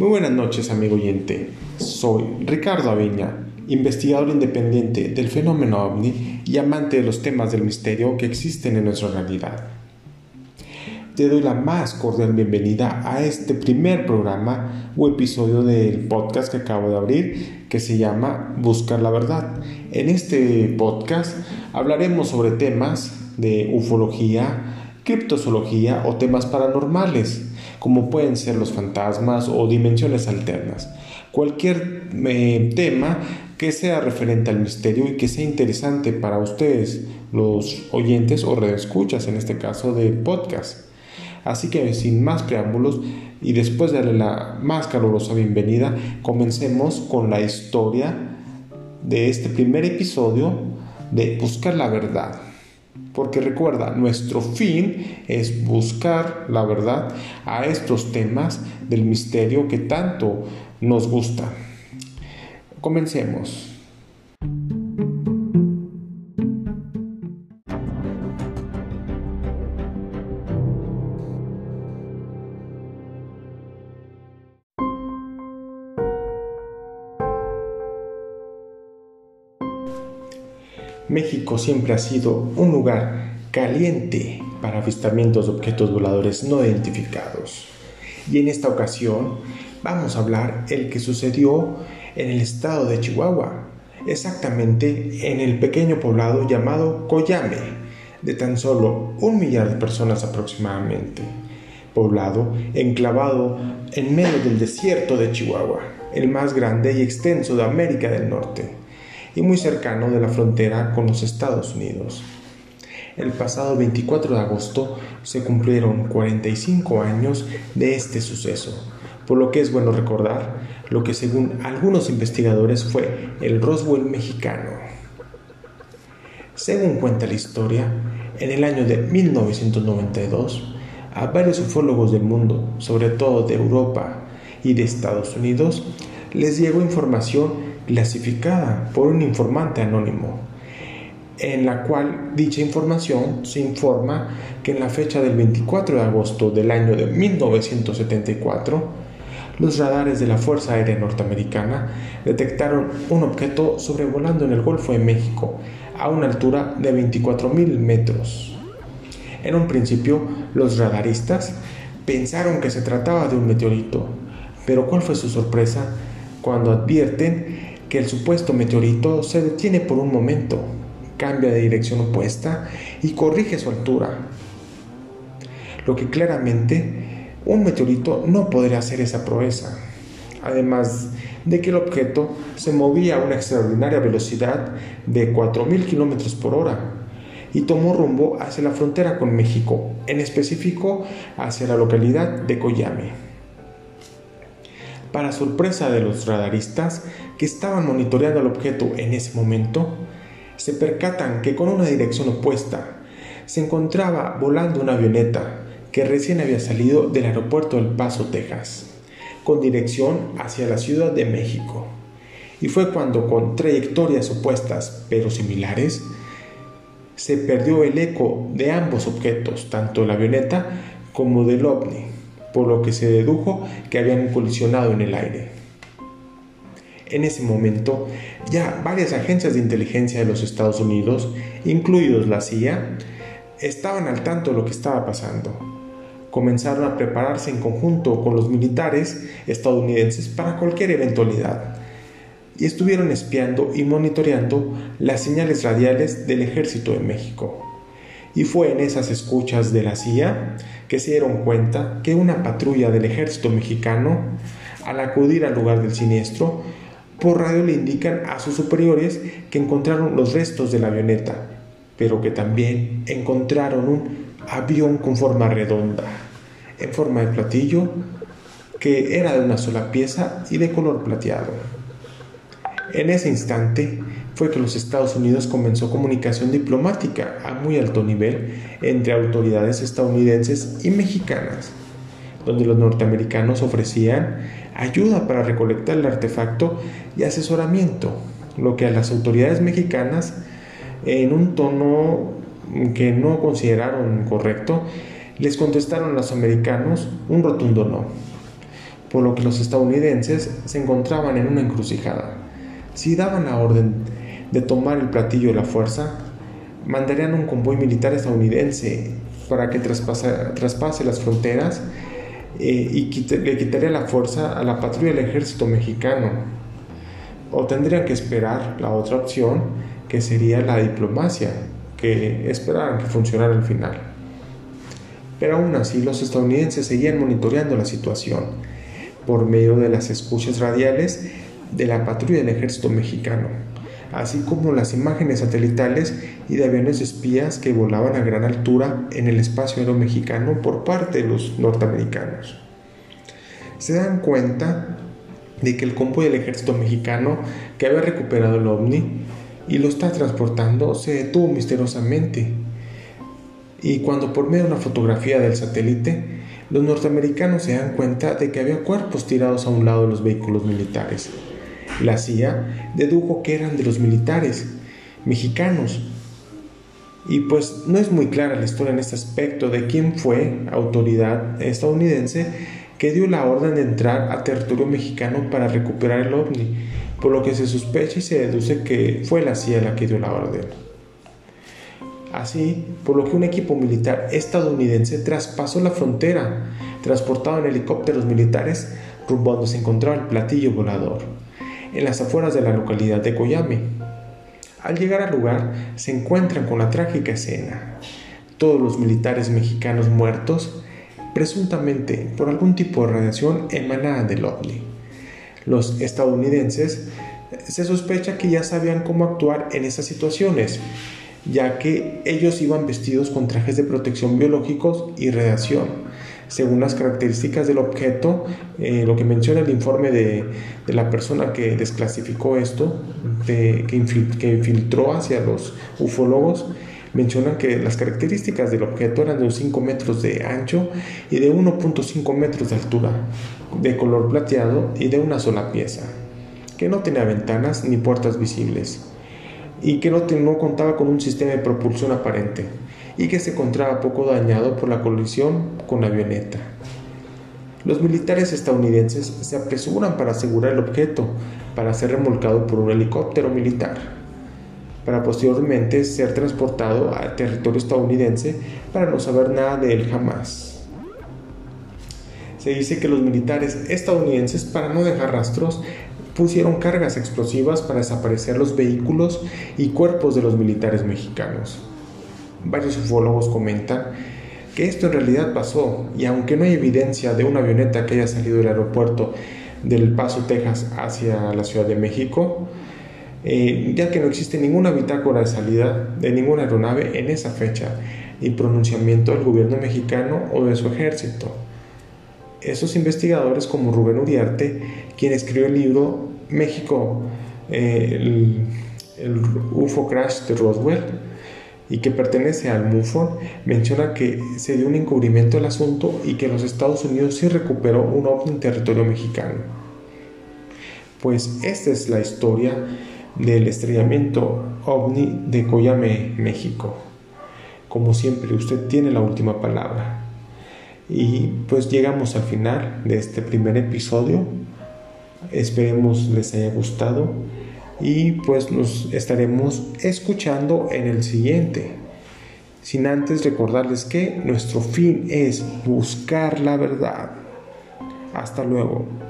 Muy buenas noches, amigo oyente. Soy Ricardo Aviña, investigador independiente del fenómeno ovni y amante de los temas del misterio que existen en nuestra realidad. Te doy la más cordial bienvenida a este primer programa o episodio del podcast que acabo de abrir que se llama Buscar la Verdad. En este podcast hablaremos sobre temas de ufología, criptozoología o temas paranormales como pueden ser los fantasmas o dimensiones alternas. Cualquier eh, tema que sea referente al misterio y que sea interesante para ustedes, los oyentes o redescuchas en este caso de podcast. Así que sin más preámbulos y después de darle la más calurosa bienvenida, comencemos con la historia de este primer episodio de Buscar la Verdad. Porque recuerda, nuestro fin es buscar la verdad a estos temas del misterio que tanto nos gusta. Comencemos. México siempre ha sido un lugar caliente para avistamientos de objetos voladores no identificados. Y en esta ocasión vamos a hablar el que sucedió en el estado de Chihuahua, exactamente en el pequeño poblado llamado Coyame, de tan solo un millar de personas aproximadamente. Poblado enclavado en medio del desierto de Chihuahua, el más grande y extenso de América del Norte y muy cercano de la frontera con los Estados Unidos. El pasado 24 de agosto se cumplieron 45 años de este suceso, por lo que es bueno recordar lo que según algunos investigadores fue el Roswell mexicano. Según cuenta la historia, en el año de 1992, a varios ufólogos del mundo, sobre todo de Europa y de Estados Unidos, les llegó información clasificada por un informante anónimo, en la cual dicha información se informa que en la fecha del 24 de agosto del año de 1974, los radares de la Fuerza Aérea Norteamericana detectaron un objeto sobrevolando en el Golfo de México a una altura de 24.000 metros. En un principio, los radaristas pensaron que se trataba de un meteorito, pero ¿cuál fue su sorpresa cuando advierten que el supuesto meteorito se detiene por un momento, cambia de dirección opuesta y corrige su altura. Lo que claramente un meteorito no podría hacer esa proeza. Además de que el objeto se movía a una extraordinaria velocidad de 4.000 km por hora y tomó rumbo hacia la frontera con México, en específico hacia la localidad de Coyame. Para sorpresa de los radaristas que estaban monitoreando el objeto en ese momento, se percatan que con una dirección opuesta se encontraba volando una avioneta que recién había salido del aeropuerto del Paso, Texas, con dirección hacia la Ciudad de México. Y fue cuando con trayectorias opuestas pero similares, se perdió el eco de ambos objetos, tanto la avioneta como del ovni por lo que se dedujo que habían colisionado en el aire. En ese momento, ya varias agencias de inteligencia de los Estados Unidos, incluidos la CIA, estaban al tanto de lo que estaba pasando. Comenzaron a prepararse en conjunto con los militares estadounidenses para cualquier eventualidad y estuvieron espiando y monitoreando las señales radiales del ejército de México. Y fue en esas escuchas de la CIA que se dieron cuenta que una patrulla del ejército mexicano, al acudir al lugar del siniestro, por radio le indican a sus superiores que encontraron los restos de la avioneta, pero que también encontraron un avión con forma redonda, en forma de platillo, que era de una sola pieza y de color plateado. En ese instante, fue que los Estados Unidos comenzó comunicación diplomática a muy alto nivel entre autoridades estadounidenses y mexicanas, donde los norteamericanos ofrecían ayuda para recolectar el artefacto y asesoramiento, lo que a las autoridades mexicanas, en un tono que no consideraron correcto, les contestaron a los americanos un rotundo no. por lo que los estadounidenses se encontraban en una encrucijada. Si daban la orden de tomar el platillo de la fuerza, mandarían un convoy militar estadounidense para que traspase, las fronteras eh, y le quitaría la fuerza a la patrulla del ejército mexicano. O tendrían que esperar la otra opción, que sería la diplomacia, que esperaran que funcionara al final. Pero aún así los estadounidenses seguían monitoreando la situación por medio de las escuchas radiales de la patrulla del ejército mexicano, así como las imágenes satelitales y de aviones espías que volaban a gran altura en el espacio aéreo mexicano por parte de los norteamericanos. Se dan cuenta de que el convoy del ejército mexicano que había recuperado el ovni y lo está transportando se detuvo misteriosamente. Y cuando por medio de una fotografía del satélite, los norteamericanos se dan cuenta de que había cuerpos tirados a un lado de los vehículos militares. La CIA dedujo que eran de los militares mexicanos. Y pues no es muy clara la historia en este aspecto de quién fue autoridad estadounidense que dio la orden de entrar a territorio mexicano para recuperar el ovni, por lo que se sospecha y se deduce que fue la CIA la que dio la orden. Así, por lo que un equipo militar estadounidense traspasó la frontera, transportado en helicópteros militares rumbo a donde se encontraba el platillo volador, en las afueras de la localidad de Coyame. Al llegar al lugar, se encuentran con la trágica escena. Todos los militares mexicanos muertos, presuntamente por algún tipo de radiación emanada del ovni. Los estadounidenses se sospecha que ya sabían cómo actuar en esas situaciones, ya que ellos iban vestidos con trajes de protección biológicos y radiación. Según las características del objeto, eh, lo que menciona el informe de, la persona que desclasificó esto, que, infiltró hacia los ufólogos, mencionan que las características del objeto eran de 5 metros de ancho y de 1.5 metros de altura, de color plateado y de una sola pieza, que no tenía ventanas ni puertas visibles y que no, no contaba con un sistema de propulsión aparente y que se encontraba poco dañado por la colisión con la avioneta. Los militares estadounidenses se apresuran para asegurar el objeto para ser remolcado por un helicóptero militar, para posteriormente ser transportado al territorio estadounidense para no saber nada de él jamás. Se dice que los militares estadounidenses, para no dejar rastros, pusieron cargas explosivas para desaparecer los vehículos y cuerpos de los militares mexicanos. Varios ufólogos comentan que esto en realidad pasó y aunque no hay evidencia de una avioneta que haya salido del aeropuerto del Paso, Texas hacia la Ciudad de México, eh, ya que no existe ninguna bitácora de salida de ninguna aeronave en esa fecha, ni pronunciamiento del gobierno mexicano o de su ejército. Esos investigadores como Rubén Uriarte, quien escribió el libro México, eh, el, UFO Crash de Roswell, y que pertenece al MUFON, menciona que se dio un encubrimiento del asunto y que los Estados Unidos sí recuperó un ovni en territorio mexicano. Pues esta es la historia del estrellamiento ovni de Coyame, México. Como siempre, usted tiene la última palabra. Y pues llegamos al final de este primer episodio Esperemos les haya gustado y pues nos estaremos escuchando en el siguiente. Sin antes recordarles que nuestro fin es buscar la verdad. Hasta luego.